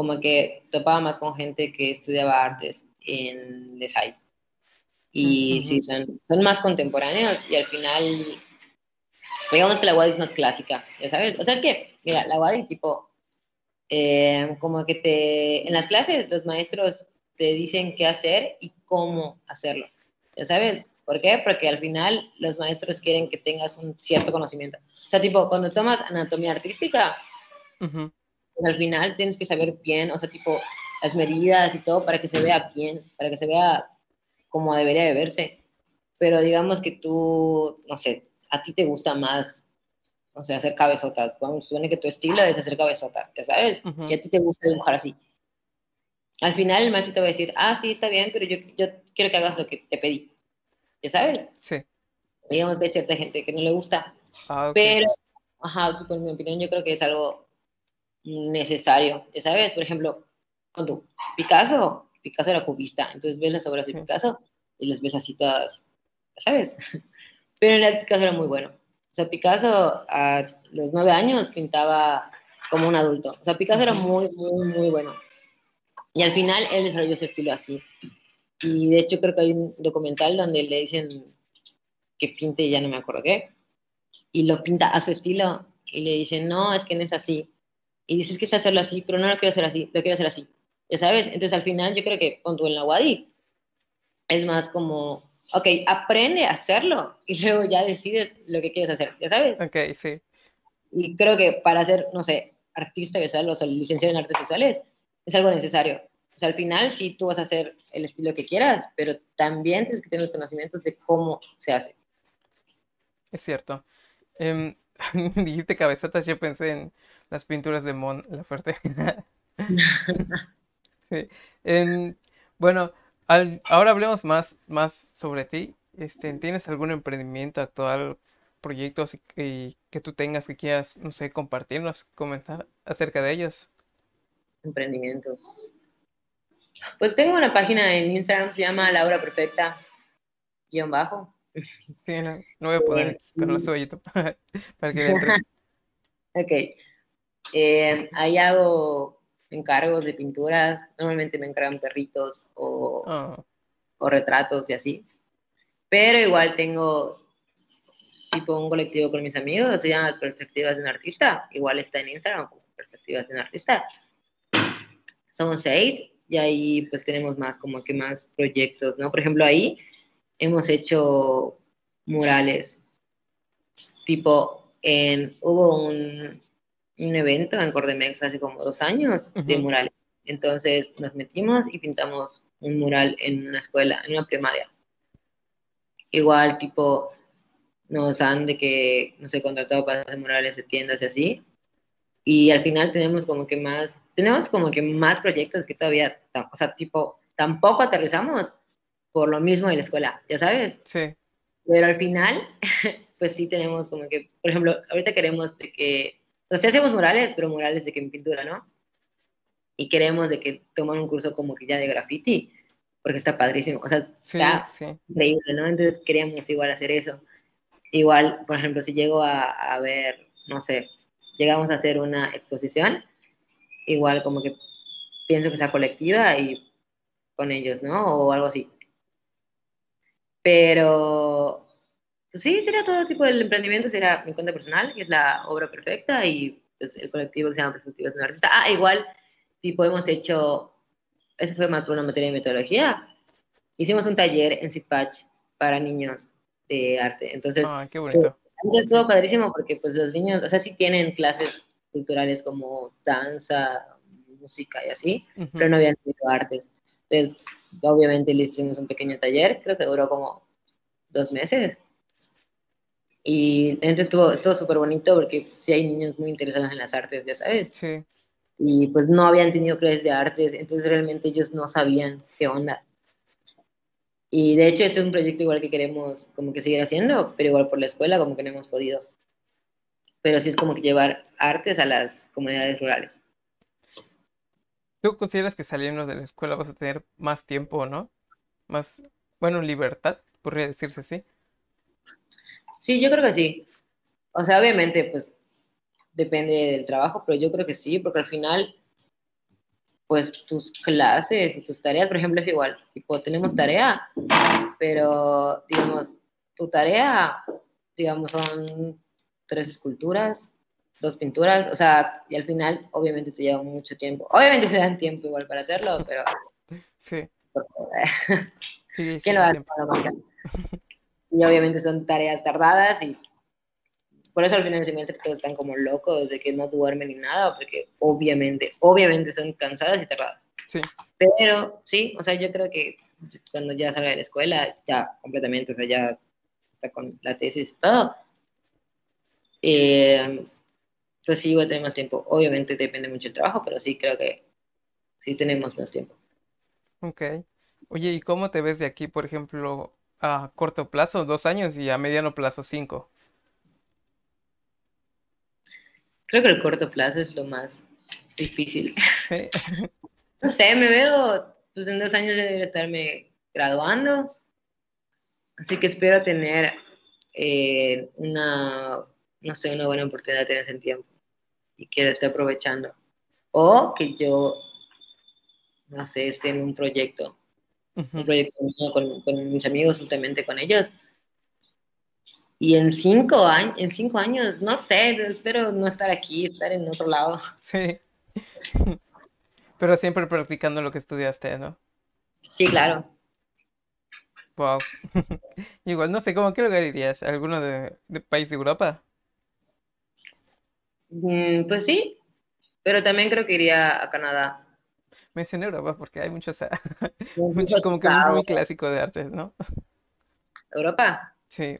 como que topaba más con gente que estudiaba artes en Desai. Y sí, son, son más contemporáneos y al final, digamos que la WAD es más clásica, ya sabes. O sea, es que, mira, la es tipo, eh, como que te, en las clases los maestros te dicen qué hacer y cómo hacerlo, ya sabes. ¿Por qué? Porque al final los maestros quieren que tengas un cierto conocimiento. O sea, tipo, cuando tomas anatomía artística, pues al final tienes que saber bien, o sea, tipo, las medidas y todo para que se vea bien, para que se vea como debería de verse. Pero digamos que tú, no sé, a ti te gusta más, o sea, hacer cabezotas. Vamos, supone que tu estilo es hacer cabezotas, ¿ya sabes? Y a ti te gusta dibujar así. Al final el maestro te va a decir, ah, sí, está bien, pero yo, yo quiero que hagas lo que te pedí. ¿Ya sabes? Sí. Digamos que hay cierta gente que no le gusta. Ah, pero, ajá, con mi opinión, yo creo que es algo necesario. ¿Ya sabes? Por ejemplo, tu Picasso, Picasso era cubista, entonces ves las obras de Picasso y las ves así todas, ¿sabes? Pero en realidad Picasso era muy bueno. O sea, Picasso a los nueve años pintaba como un adulto. O sea, Picasso era muy, muy, muy bueno. Y al final él desarrolló su estilo así. Y de hecho creo que hay un documental donde le dicen que pinte, ya no me acuerdo qué, y lo pinta a su estilo y le dicen, no, es que no es así. Y dices que es hacerlo así, pero no lo quiero hacer así, lo quiero hacer así. Ya sabes, entonces al final yo creo que con tu en la Wadi es más como, ok, aprende a hacerlo y luego ya decides lo que quieres hacer, ya sabes. Ok, sí. Y creo que para ser, no sé, artista visual o sea, licenciado en artes visuales es algo necesario sea, al final sí tú vas a hacer el estilo que quieras, pero también tienes que tener los conocimientos de cómo se hace. Es cierto. Em, dijiste cabezotas, yo pensé en las pinturas de Mon Laferte. sí. bueno, ahora hablemos más, más sobre ti. Este, ¿Tienes algún emprendimiento actual, proyectos y, que tú tengas que quieras, no sé, compartirnos, comentar acerca de ellos? Emprendimientos. Pues tengo una página en Instagram, se llama Laura Perfecta, guion bajo. Sí, no, voy a poner pero lo subo para que Ok. Eh, ahí hago encargos de pinturas. Normalmente me encargan perritos o, ah. o retratos y así. Pero igual tengo tipo un colectivo con mis amigos, se llama Perspectivas de un Artista. Igual está en Instagram, Perspectivas de un Artista. Somos seis y ahí pues tenemos más como que más proyectos, ¿no? Por ejemplo, ahí hemos hecho murales, tipo, en, hubo un, un evento en Cordemex hace como dos años de murales, entonces nos metimos y pintamos un mural en una escuela, en una primaria. Igual, tipo, nos han de que, no sé, contratado para hacer murales de tiendas y así. Y al final tenemos como que más tenemos como que más proyectos que todavía, o sea, tipo, tampoco aterrizamos por lo mismo de la escuela, ya sabes. Sí. Pero al final, pues sí tenemos como que, por ejemplo, ahorita queremos de que, o sea, hacemos murales, pero murales de que en pintura, ¿no? Y queremos de que toman un curso como que ya de graffiti, porque está padrísimo, o sea, está increíble, ¿no? Entonces queríamos igual hacer eso. Igual, por ejemplo, si llego a, a ver, no sé, llegamos a hacer una exposición, igual como que pienso que sea colectiva y con ellos, ¿no? O algo así. Pero sí, sería todo tipo de emprendimiento, sería mi cuenta personal, que es la obra perfecta, y pues, el colectivo que se llama Perspectivas Artista. Ah, igual, tipo, hemos hecho, eso fue más por una materia de metodología, hicimos un taller en Sitpatch para niños de arte. Entonces, ah, qué bonito. Pues, estuvo padrísimo porque pues los niños, o sea, sí tienen clases culturales como danza, música y así, pero no habían tenido artes. Entonces, obviamente le hicimos un pequeño taller, creo que duró como dos meses. Y entonces estuvo estuvo súper bonito porque sí hay niños muy interesados en las artes, ya sabes. Sí. Y pues no habían tenido clases de artes, entonces realmente ellos no sabían qué onda. Y de hecho, este es un proyecto igual que queremos como que seguir haciendo, pero igual por la escuela como que no hemos podido pero sí es como que llevar artes a las comunidades rurales. ¿Tú consideras que saliendo de la escuela vas a tener más tiempo, ¿no? Más, bueno, libertad, podría decirse así. Sí, yo creo que sí. O sea, obviamente, pues depende del trabajo, pero yo creo que sí, porque al final, pues tus clases y tus tareas, por ejemplo, es igual. Tipo, tenemos tarea, pero digamos, tu tarea, digamos, son tres esculturas, dos pinturas, o sea, y al final obviamente te lleva mucho tiempo. Obviamente te dan tiempo igual para hacerlo, pero... Sí. sí, sí lo hace? Y obviamente son tareas tardadas y por eso al final del semestre todos están como locos de que no duermen ni nada, porque obviamente, obviamente son cansadas y tardadas. Sí. Pero sí, o sea, yo creo que cuando ya salga de la escuela, ya completamente, o sea, ya está con la tesis y todo, eh, pues sí, voy a tener más tiempo. Obviamente depende mucho del trabajo, pero sí creo que sí tenemos más tiempo. Ok. Oye, ¿y cómo te ves de aquí, por ejemplo, a corto plazo, dos años, y a mediano plazo, cinco? Creo que el corto plazo es lo más difícil. Sí. No sé, me veo, pues en dos años ya debería estarme graduando, así que espero tener eh, una no sé, una buena oportunidad tener ese tiempo y que lo esté aprovechando. O que yo, no sé, esté en un proyecto, un proyecto con, con, mis amigos, justamente con ellos. Y en cinco, años, en cinco años, no sé, espero no estar aquí, estar en otro lado. Sí. Pero siempre practicando lo que estudiaste, ¿no? Sí, claro. Wow. Igual, no sé, ¿cómo qué lugar irías? ¿Alguno de, de país de Europa? Mm, pues sí, pero también creo que iría a Canadá. Mencioné Europa porque hay muchos, mucho como que muy, clásico de arte, ¿no? ¿Europa? Sí.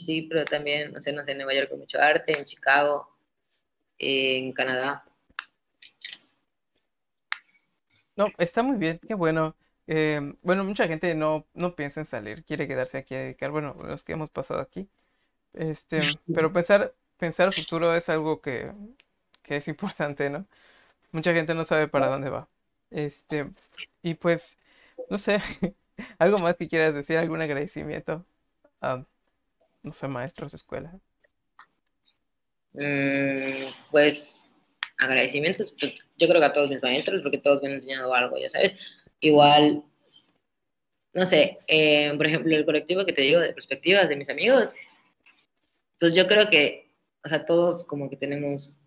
Sí, pero también, no sé, no sé, en Nueva York hay mucho arte, en Chicago, en Canadá. No, está muy bien, qué bueno. Em, bueno, mucha gente no, no piensa en salir, quiere quedarse aquí a dedicar, bueno, los que hemos pasado aquí. Este, pero pensar, pensar futuro es algo que, es importante, ¿no? Mucha gente no sabe para dónde va. Este, y pues, no sé, algo más que quieras decir, algún agradecimiento a, no sé, maestros de escuela. Mm, pues, agradecimientos, pues, yo creo que a todos mis maestros, porque todos me han enseñado algo, ya sabes. Igual, no sé, eh, por ejemplo, el colectivo que te digo de perspectivas de mis amigos, pues yo creo que o sea, todos como que tenemos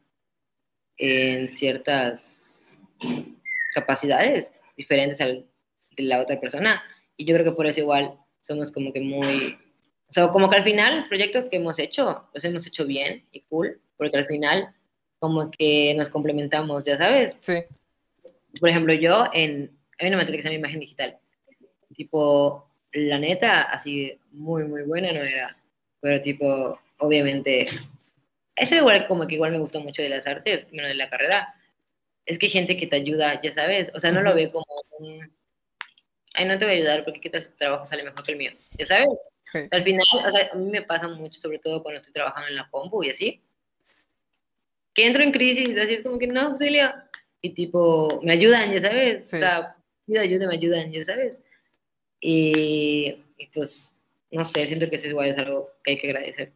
en ciertas capacidades diferentes al, de la otra persona. Y yo creo que por eso igual somos como que muy, o sea, como que al final los proyectos que hemos hecho, los hemos hecho bien y cool, porque al final como que nos complementamos, ya sabes. Sí. Por ejemplo, yo en, a mí no me que mi imagen digital. Tipo, la neta, así muy, muy buena no era, pero tipo, obviamente eso igual como que igual me gustó mucho de las artes, bueno, de la carrera, es que hay gente que te ayuda, ya sabes, o sea, no lo ve como un, ay, no te voy a ayudar porque qué tu trabajo sale mejor que el mío, ya sabes. al final, o sea, a mí me pasa mucho, sobre todo cuando estoy trabajando en la compu y así, que entro en crisis, así es como que, no, Celia, y tipo, me ayudan, ya sabes, o sea, me ayudan, ya sabes. Y, y pues, no sé, siento que eso igual es algo que hay que agradecer.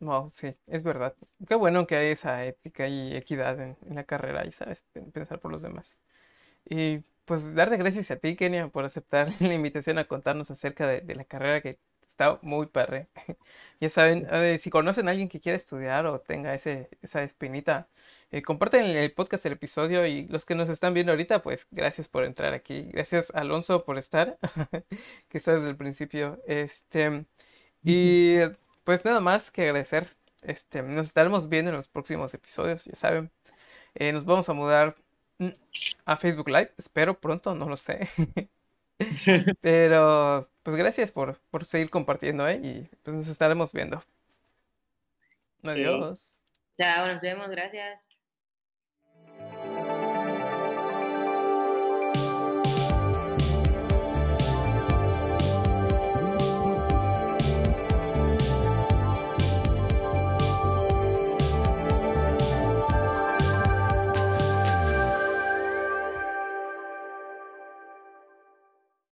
No, sí, es verdad. Qué bueno que hay esa ética y equidad en, la carrera y sabes pensar por los demás. Y pues darte gracias a ti, Kenia, por aceptar la invitación a contarnos acerca de, la carrera que está muy perre. ya saben, si conocen a alguien que quiera estudiar o tenga ese, esa espinita, eh, comparten el podcast, el episodio y los que nos están viendo ahorita, pues gracias por entrar aquí. Gracias, Alonso, por estar, que está desde el principio. Este, y pues nada más que agradecer. Este, nos estaremos viendo en los próximos episodios, ya saben. Eh, nos vamos a mudar mm, a Facebook Live, espero pronto, no lo sé. Pero pues gracias por, seguir compartiendo, ¿eh? Y pues nos estaremos viendo. Adiós. Chao, nos vemos, gracias.